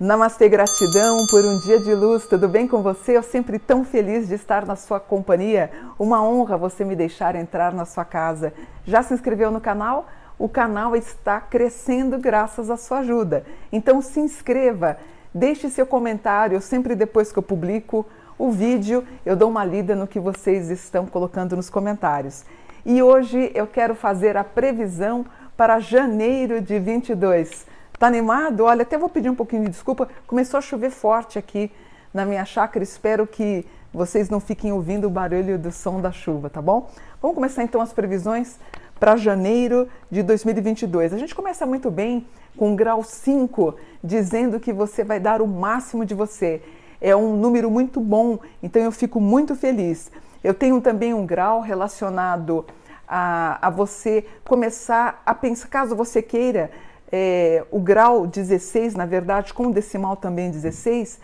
Namastê, gratidão por um dia de luz, tudo bem com você? Eu sempre tão feliz de estar na sua companhia. Uma honra você me deixar entrar na sua casa. Já se inscreveu no canal? O canal está crescendo graças à sua ajuda. Então se inscreva, deixe seu comentário, sempre depois que eu publico o vídeo, eu dou uma lida no que vocês estão colocando nos comentários. E hoje eu quero fazer a previsão para janeiro de 22. Tá animado? Olha, até vou pedir um pouquinho de desculpa. Começou a chover forte aqui na minha chácara. Espero que vocês não fiquem ouvindo o barulho do som da chuva, tá bom? Vamos começar então as previsões para janeiro de 2022. A gente começa muito bem com grau 5, dizendo que você vai dar o máximo de você. É um número muito bom, então eu fico muito feliz. Eu tenho também um grau relacionado a, a você começar a pensar, caso você queira é, o grau 16, na verdade, com o decimal também 16,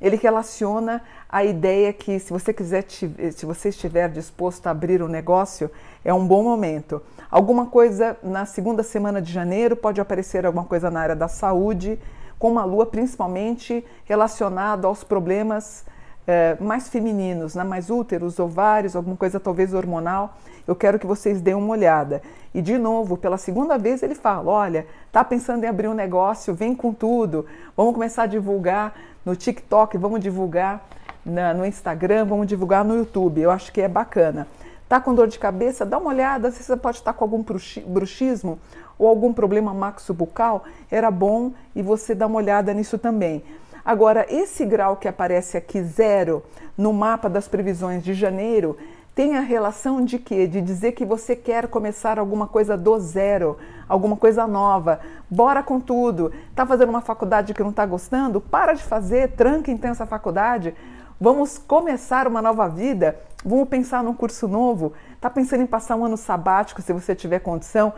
ele relaciona a ideia que se você quiser, se você estiver disposto a abrir um negócio, é um bom momento. Alguma coisa na segunda semana de janeiro pode aparecer alguma coisa na área da saúde, com uma lua principalmente relacionada aos problemas é, mais femininos, né? mais úteros, ovários, alguma coisa talvez hormonal. Eu quero que vocês deem uma olhada. E de novo, pela segunda vez ele fala: olha, tá pensando em abrir um negócio, vem com tudo. Vamos começar a divulgar no TikTok, vamos divulgar na, no Instagram, vamos divulgar no YouTube. Eu acho que é bacana. Tá com dor de cabeça? Dá uma olhada se você pode estar com algum bruxismo ou algum problema maxo-bucal. Era bom e você dá uma olhada nisso também. Agora, esse grau que aparece aqui, zero, no mapa das previsões de janeiro, tem a relação de quê? De dizer que você quer começar alguma coisa do zero, alguma coisa nova. Bora com tudo. Tá fazendo uma faculdade que não está gostando? Para de fazer, tranca então essa faculdade. Vamos começar uma nova vida. Vamos pensar num curso novo. Tá pensando em passar um ano sabático se você tiver condição?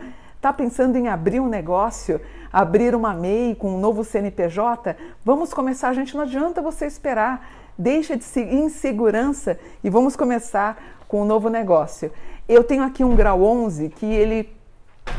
Tá pensando em abrir um negócio, abrir uma MEI com um novo CNPJ? Vamos começar, gente, não adianta você esperar. Deixa de insegurança e vamos começar com um novo negócio. Eu tenho aqui um grau 11 que ele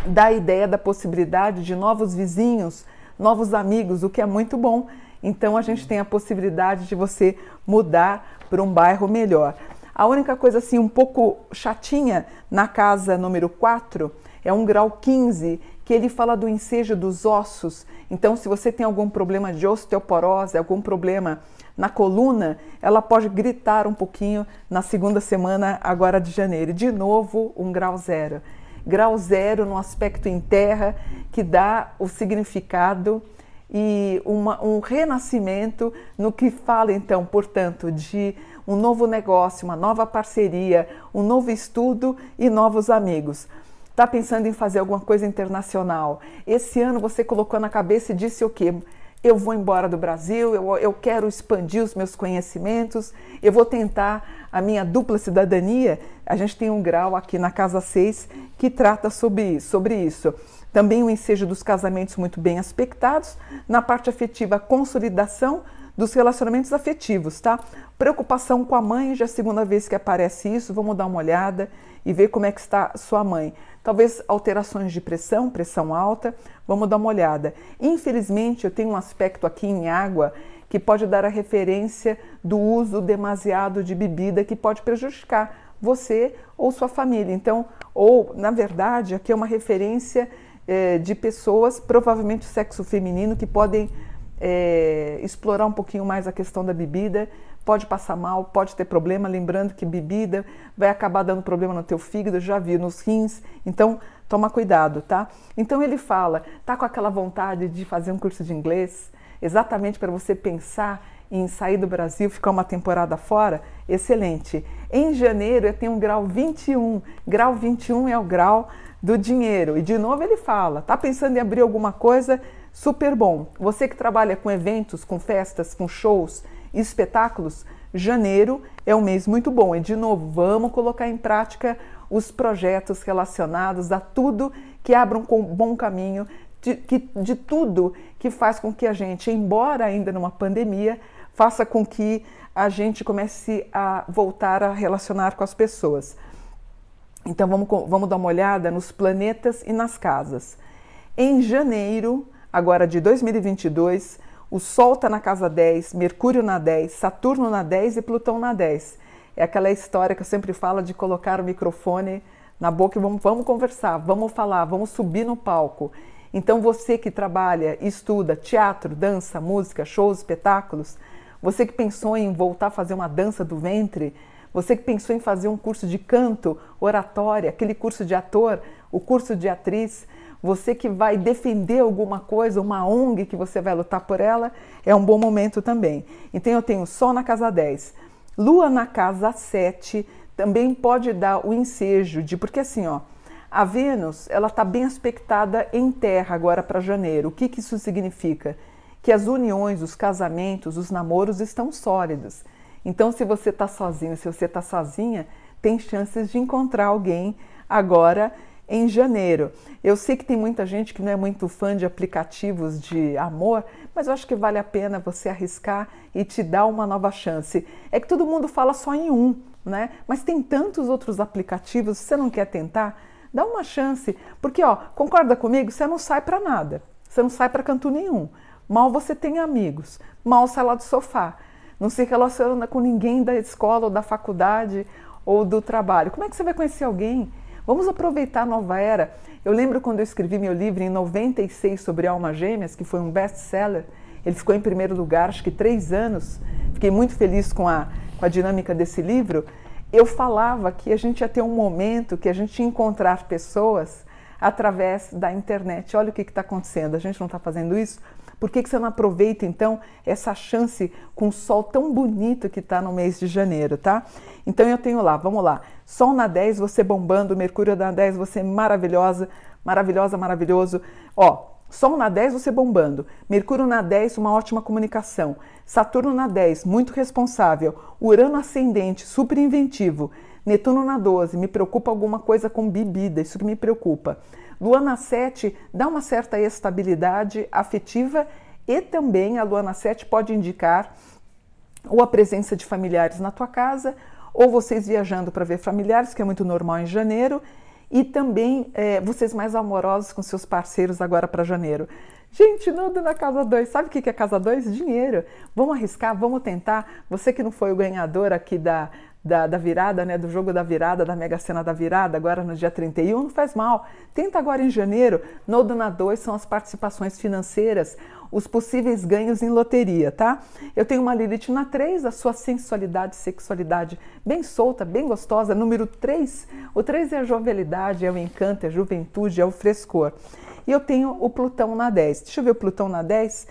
dá a ideia da possibilidade de novos vizinhos, novos amigos, o que é muito bom. Então a gente tem a possibilidade de você mudar para um bairro melhor. A única coisa assim um pouco chatinha na casa número 4 é um grau 15, que ele fala do ensejo dos ossos. Então se você tem algum problema de osteoporose, algum problema na coluna, ela pode gritar um pouquinho na segunda semana agora de janeiro. De novo, um grau zero. Grau zero no aspecto em terra que dá o significado e uma, um renascimento no que fala então, portanto, de um novo negócio, uma nova parceria, um novo estudo e novos amigos. Está pensando em fazer alguma coisa internacional? Esse ano você colocou na cabeça e disse o quê? eu vou embora do Brasil, eu, eu quero expandir os meus conhecimentos, eu vou tentar a minha dupla cidadania. A gente tem um grau aqui na Casa 6 que trata sobre, sobre isso. Também o ensejo dos casamentos muito bem aspectados. Na parte afetiva, consolidação dos relacionamentos afetivos, tá? Preocupação com a mãe, já é a segunda vez que aparece isso, vamos dar uma olhada e ver como é que está sua mãe. Talvez alterações de pressão, pressão alta, vamos dar uma olhada. Infelizmente, eu tenho um aspecto aqui em água que pode dar a referência do uso demasiado de bebida que pode prejudicar você ou sua família. Então, ou na verdade, aqui é uma referência é, de pessoas, provavelmente sexo feminino, que podem é, explorar um pouquinho mais a questão da bebida, pode passar mal, pode ter problema, lembrando que bebida vai acabar dando problema no teu fígado, já vi nos rins, então toma cuidado, tá? Então ele fala, tá com aquela vontade de fazer um curso de inglês, exatamente para você pensar em sair do Brasil, ficar uma temporada fora, excelente. Em janeiro eu tenho um grau 21, grau 21 é o grau do dinheiro. E de novo ele fala, tá pensando em abrir alguma coisa? Super bom. Você que trabalha com eventos, com festas, com shows, espetáculos, janeiro é um mês muito bom. E de novo, vamos colocar em prática os projetos relacionados a tudo que abra um bom caminho, de, de tudo que faz com que a gente, embora ainda numa pandemia, faça com que a gente comece a voltar a relacionar com as pessoas. Então vamos, vamos dar uma olhada nos planetas e nas casas. Em janeiro, agora de 2022, O Sol está na casa 10, Mercúrio na 10, Saturno na 10 e Plutão na 10. É aquela história que eu sempre falo de colocar o microfone na boca e vamos, vamos conversar, vamos falar, vamos subir no palco. Então você que trabalha, estuda teatro, dança, música, shows, espetáculos, você que pensou em voltar a fazer uma dança do ventre, você que pensou em fazer um curso de canto, oratória, aquele curso de ator, o curso de atriz, você que vai defender alguma coisa, uma ONG que você vai lutar por ela, é um bom momento também. Então eu tenho Sol na casa 10, Lua na casa 7, também pode dar o ensejo de, porque assim, ó, a Vênus, ela está bem aspectada em terra agora para janeiro. O que, que isso significa? Que as uniões, os casamentos, os namoros estão sólidos. Então, se você está sozinho, se você está sozinha, tem chances de encontrar alguém agora em janeiro. Eu sei que tem muita gente que não é muito fã de aplicativos de amor, mas eu acho que vale a pena você arriscar e te dar uma nova chance. É que todo mundo fala só em um, né? Mas tem tantos outros aplicativos, você não quer tentar? Dá uma chance, porque ó, concorda comigo, você não sai para nada. Você não sai para canto nenhum. Mal você tem amigos, mal sai lá do sofá. Não se relaciona com ninguém da escola ou da faculdade ou do trabalho. Como é que você vai conhecer alguém? Vamos aproveitar a nova era. Eu lembro quando eu escrevi meu livro em 96 sobre almas gêmeas, que foi um best-seller. Ele ficou em primeiro lugar, acho que três anos. Fiquei muito feliz com a, com a dinâmica desse livro. Eu falava que a gente ia ter um momento que a gente ia encontrar pessoas através da internet. Olha o que está acontecendo. A gente não está fazendo isso? Por que, que você não aproveita então essa chance com o sol tão bonito que está no mês de janeiro, tá? Então eu tenho lá, vamos lá. Sol na 10, você bombando, Mercúrio na 10, você maravilhosa, maravilhosa, maravilhoso. Ó, Sol na 10, você bombando. Mercúrio na 10, uma ótima comunicação. Saturno na 10, muito responsável. Urano ascendente, super inventivo. Netuno na 12, me preocupa alguma coisa com bebida, isso que me preocupa. Luana 7 dá uma certa estabilidade afetiva e também a Luana 7 pode indicar ou a presença de familiares na tua casa, ou vocês viajando para ver familiares, que é muito normal em janeiro, e também é, vocês mais amorosos com seus parceiros agora para janeiro. Gente, nudo na casa 2. Sabe o que é casa 2? Dinheiro. Vamos arriscar, vamos tentar. Você que não foi o ganhador aqui da, da, da, virada, né, do jogo da virada, da Mega Sena da virada, agora no dia 31, não faz mal. Tenta agora em janeiro. No Dona 2 são as participações financeiras, os possíveis ganhos em loteria, tá? Eu tenho uma Lilith na 3, a sua sensualidade, sexualidade bem solta, bem gostosa. Número 3, o 3 é a jovialidade, é o encanto, é a juventude, é o frescor. E eu tenho o Plutão na 10. Deixa eu ver o Plutão na 10.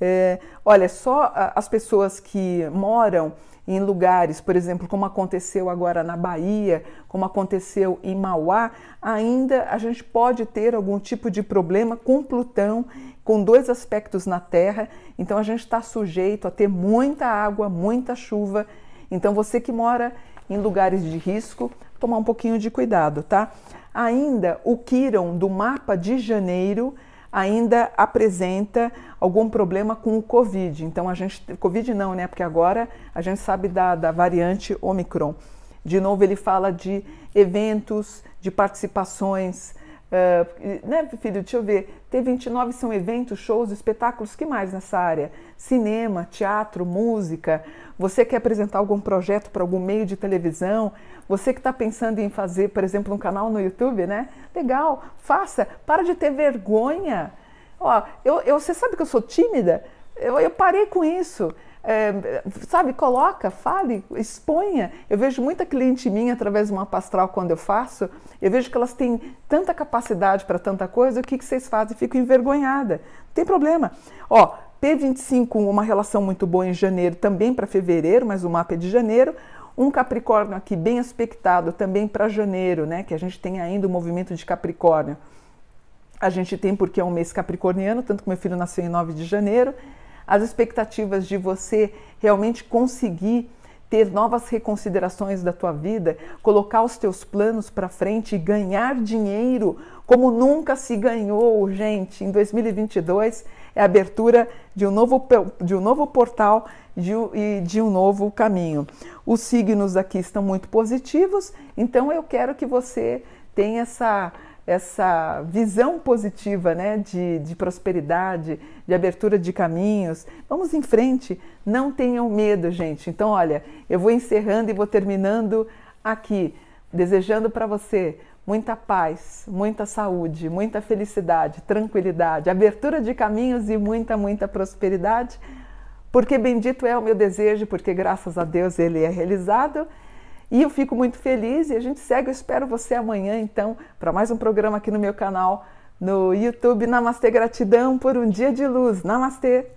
É, olha, só as pessoas que moram em lugares, por exemplo, como aconteceu agora na Bahia, como aconteceu em Mauá, ainda a gente pode ter algum tipo de problema com Plutão, com dois aspectos na Terra, então a gente está sujeito a ter muita água, muita chuva. Então você que mora em lugares de risco, tomar um pouquinho de cuidado, tá? Ainda o Quiron do mapa de janeiro ainda apresenta algum problema com o Covid. Então a gente. Covid não, né? Porque agora a gente sabe da, da variante Omicron. De novo, ele fala de eventos, de participações. Uh, né, filho? Deixa eu ver. T29 são eventos, shows, espetáculos, que mais nessa área? Cinema, teatro, música. Você quer apresentar algum projeto para algum meio de televisão? Você que está pensando em fazer, por exemplo, um canal no YouTube, né? Legal, faça. Para de ter vergonha. Ó, eu, eu, você sabe que eu sou tímida? Eu, eu parei com isso. É, sabe, coloca, fale, exponha. Eu vejo muita cliente minha através de uma pastral quando eu faço, eu vejo que elas têm tanta capacidade para tanta coisa, o que, que vocês fazem? Fico envergonhada. Não tem problema. Ó, P25, uma relação muito boa em janeiro, também para fevereiro, mas o mapa é de janeiro. Um Capricórnio aqui bem aspectado também para janeiro, né? Que a gente tem ainda o movimento de Capricórnio. A gente tem porque é um mês capricorniano, tanto que meu filho nasceu em 9 de janeiro. As expectativas de você realmente conseguir ter novas reconsiderações da tua vida, colocar os teus planos para frente e ganhar dinheiro como nunca se ganhou, gente. Em 2022 é a abertura de um novo, de um novo portal de, e de um novo caminho. Os signos aqui estão muito positivos, então eu quero que você tenha essa essa visão positiva né, de, de prosperidade, de abertura de caminhos. Vamos em frente, não tenham medo, gente. Então, olha, eu vou encerrando e vou terminando aqui, desejando para você muita paz, muita saúde, muita felicidade, tranquilidade, abertura de caminhos e muita, muita prosperidade. Porque bendito é o meu desejo, porque graças a Deus ele é realizado. E eu fico muito feliz e a gente segue. Eu espero você amanhã, então, para mais um programa aqui no meu canal no YouTube. Namastê, gratidão por um dia de luz. Namastê!